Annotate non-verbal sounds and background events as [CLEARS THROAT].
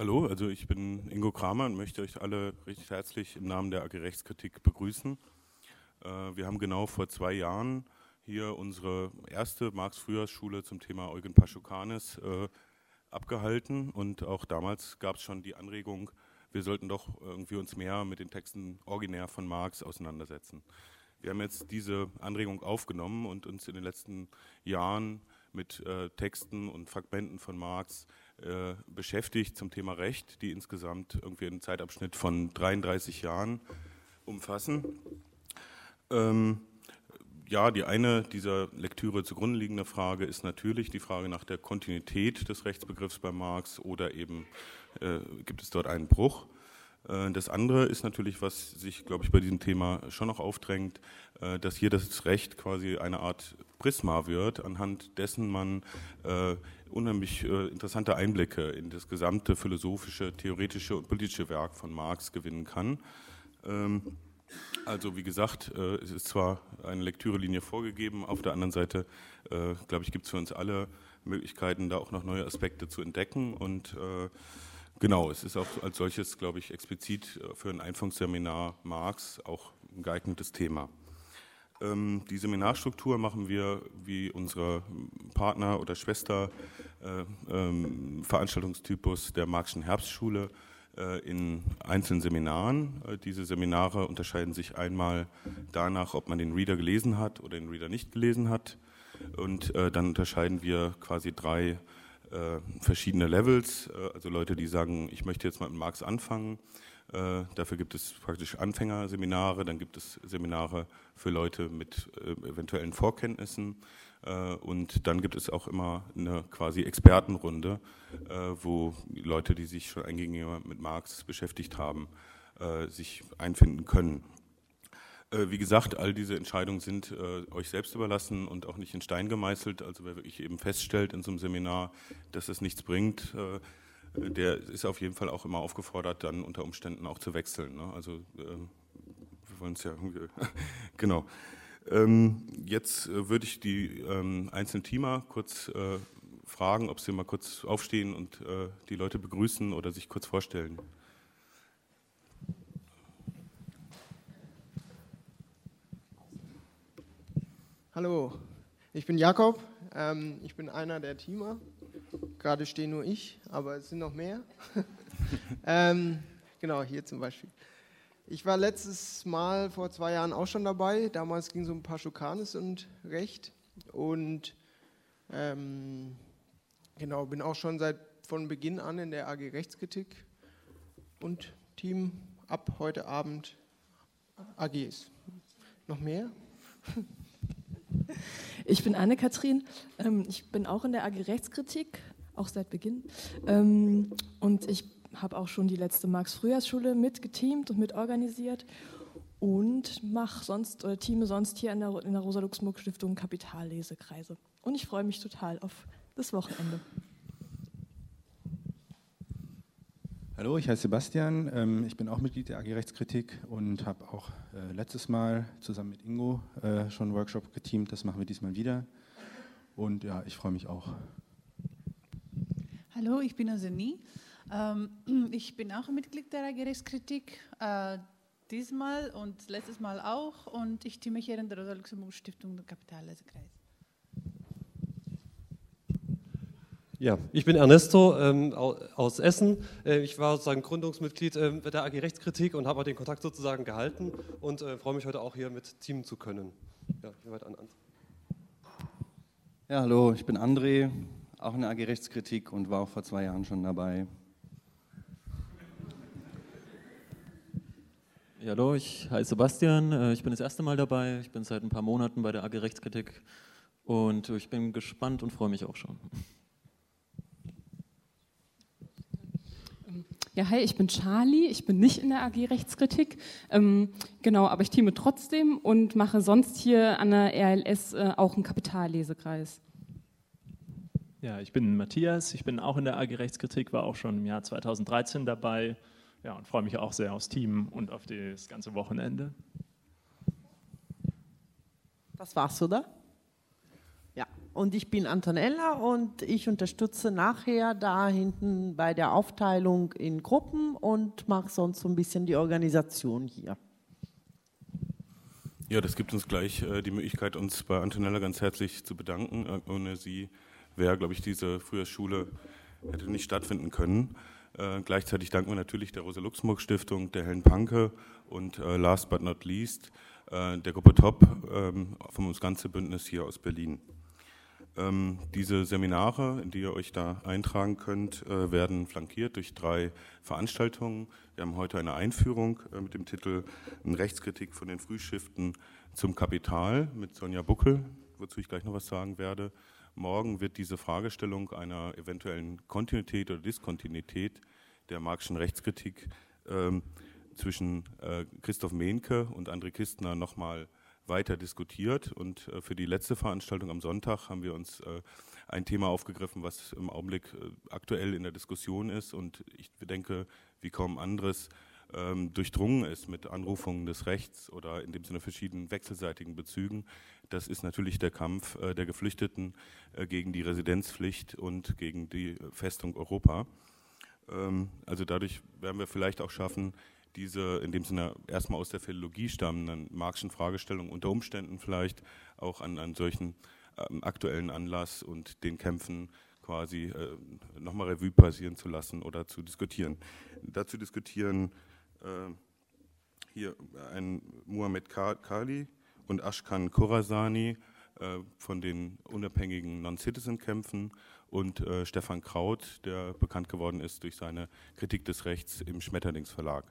Hallo, also ich bin Ingo Kramer und möchte euch alle recht herzlich im Namen der AG Rechtskritik begrüßen. Äh, wir haben genau vor zwei Jahren hier unsere erste Marx-Frühjahrsschule zum Thema Eugen Paschukanis äh, abgehalten und auch damals gab es schon die Anregung, wir sollten doch irgendwie uns mehr mit den Texten originär von Marx auseinandersetzen. Wir haben jetzt diese Anregung aufgenommen und uns in den letzten Jahren mit äh, Texten und Fragmenten von Marx äh, beschäftigt zum Thema Recht, die insgesamt irgendwie einen Zeitabschnitt von 33 Jahren umfassen. Ähm, ja, die eine dieser Lektüre zugrunde liegende Frage ist natürlich die Frage nach der Kontinuität des Rechtsbegriffs bei Marx oder eben äh, gibt es dort einen Bruch. Äh, das andere ist natürlich, was sich, glaube ich, bei diesem Thema schon noch aufdrängt, äh, dass hier das Recht quasi eine Art Prisma wird, anhand dessen man äh, unheimlich interessante Einblicke in das gesamte philosophische, theoretische und politische Werk von Marx gewinnen kann. Ähm, also wie gesagt, es ist zwar eine Lektürelinie vorgegeben, auf der anderen Seite, glaube ich, gibt es für uns alle Möglichkeiten, da auch noch neue Aspekte zu entdecken und Genau, es ist auch als solches, glaube ich, explizit äh, für ein Einführungsseminar Marx auch ein geeignetes Thema. Ähm, die Seminarstruktur machen wir wie unsere Partner oder Schwester äh, ähm, Veranstaltungstypus der Marxischen Herbstschule äh, in einzelnen Seminaren. Äh, diese Seminare unterscheiden sich einmal danach, ob man den Reader gelesen hat oder den Reader nicht gelesen hat. Und äh, dann unterscheiden wir quasi drei äh, verschiedene Levels, äh, also Leute, die sagen, ich möchte jetzt mal mit Marx anfangen. Äh, dafür gibt es praktisch Anfängerseminare, dann gibt es Seminare für Leute mit äh, eventuellen Vorkenntnissen äh, und dann gibt es auch immer eine quasi Expertenrunde, wo Leute, die sich schon eingängig mit Marx beschäftigt haben, sich einfinden können. Wie gesagt, all diese Entscheidungen sind euch selbst überlassen und auch nicht in Stein gemeißelt. Also wer wirklich eben feststellt in so einem Seminar, dass es nichts bringt, der ist auf jeden Fall auch immer aufgefordert, dann unter Umständen auch zu wechseln. Ne? Also äh, wir wollen es ja [LAUGHS] genau. Ähm, jetzt äh, würde ich die ähm, einzelnen Teamer kurz äh, fragen, ob sie mal kurz aufstehen und die Leute begrüßen oder sich kurz vorstellen. Hallo, ich bin Jakob. Ähm, ich bin einer der Teamer. Gerade stehe nur ich, aber es sind noch mehr. [LAUGHS] ähm, genau, hier zum Beispiel. Ich war letztes Mal vor zwei Jahren auch schon dabei. Damals ging es um Paschukanis und Recht. Und ähm, genau, bin auch schon seit von Beginn an in der AG Rechtskritik und Team ab heute Abend AGs. Noch mehr? [LAUGHS] Ich bin Anne-Kathrin. Ähm, ich bin auch in der AG Rechtskritik, auch seit Beginn. Ähm, und ich habe auch schon die letzte Marx-Frühjahrsschule mitgeteamt und mitorganisiert und mache sonst oder teame sonst hier in der, in der Rosa-Luxemburg-Stiftung Kapitallesekreise. Und ich freue mich total auf das Wochenende. Hallo, ich heiße Sebastian. Ähm, ich bin auch Mitglied der AG Rechtskritik und habe auch äh, letztes Mal zusammen mit Ingo äh, schon einen Workshop geteamt. Das machen wir diesmal wieder. Und ja, ich freue mich auch. Hallo, ich bin Azeni. Ähm, [CLEARS THROAT] ich bin auch Mitglied der AG Rechtskritik. Äh, diesmal und letztes Mal auch. Und ich teame hier in der Rosa-Luxemburg-Stiftung der Kapitallesekreis. Ja, ich bin Ernesto ähm, aus Essen. Äh, ich war sozusagen Gründungsmitglied äh, der AG Rechtskritik und habe den Kontakt sozusagen gehalten und äh, freue mich heute auch hier mit teamen zu können. Ja, hier an. Ja, hallo, ich bin André, auch in der AG Rechtskritik und war auch vor zwei Jahren schon dabei. Ja, hallo, ich heiße Sebastian, äh, ich bin das erste Mal dabei, ich bin seit ein paar Monaten bei der AG Rechtskritik und ich bin gespannt und freue mich auch schon. Ja, hi, ich bin Charlie. Ich bin nicht in der AG Rechtskritik. Ähm, genau, aber ich teame trotzdem und mache sonst hier an der RLS äh, auch einen Kapitallesekreis. Ja, ich bin Matthias. Ich bin auch in der AG Rechtskritik, war auch schon im Jahr 2013 dabei. Ja, und freue mich auch sehr aufs Team und auf das ganze Wochenende. Das war's, oder? Ja, und ich bin Antonella und ich unterstütze nachher da hinten bei der Aufteilung in Gruppen und mache sonst so ein bisschen die Organisation hier. Ja, das gibt uns gleich äh, die Möglichkeit, uns bei Antonella ganz herzlich zu bedanken. Äh, ohne sie wäre, glaube ich, diese Frühjahrsschule hätte nicht stattfinden können. Äh, gleichzeitig danken wir natürlich der Rosa-Luxemburg-Stiftung, der Helen Panke und äh, last but not least äh, der Gruppe Top ähm, vom ganze Bündnis hier aus Berlin. Ähm, diese Seminare, in die ihr euch da eintragen könnt, äh, werden flankiert durch drei Veranstaltungen. Wir haben heute eine Einführung äh, mit dem Titel eine Rechtskritik von den Frühschriften zum Kapital mit Sonja Buckel, wozu ich gleich noch was sagen werde. Morgen wird diese Fragestellung einer eventuellen Kontinuität oder Diskontinuität der Marxischen Rechtskritik ähm, zwischen äh, Christoph Mehnke und André Kistner nochmal weiter diskutiert. Und äh, für die letzte Veranstaltung am Sonntag haben wir uns äh, ein Thema aufgegriffen, was im Augenblick äh, aktuell in der Diskussion ist und ich denke, wie kaum anderes ähm, durchdrungen ist mit Anrufungen des Rechts oder in dem Sinne verschiedenen wechselseitigen Bezügen. Das ist natürlich der Kampf äh, der Geflüchteten äh, gegen die Residenzpflicht und gegen die Festung Europa. Ähm, also dadurch werden wir vielleicht auch schaffen, diese in dem Sinne erstmal aus der Philologie stammenden marxischen Fragestellungen unter Umständen vielleicht auch an einem solchen ähm, aktuellen Anlass und den Kämpfen quasi äh, nochmal Revue passieren zu lassen oder zu diskutieren. Dazu diskutieren hier ein Muhammad Kali und Ashkan Khorasani äh, von den unabhängigen Non-Citizen-Kämpfen und äh, Stefan Kraut, der bekannt geworden ist durch seine Kritik des Rechts im Schmetterlingsverlag.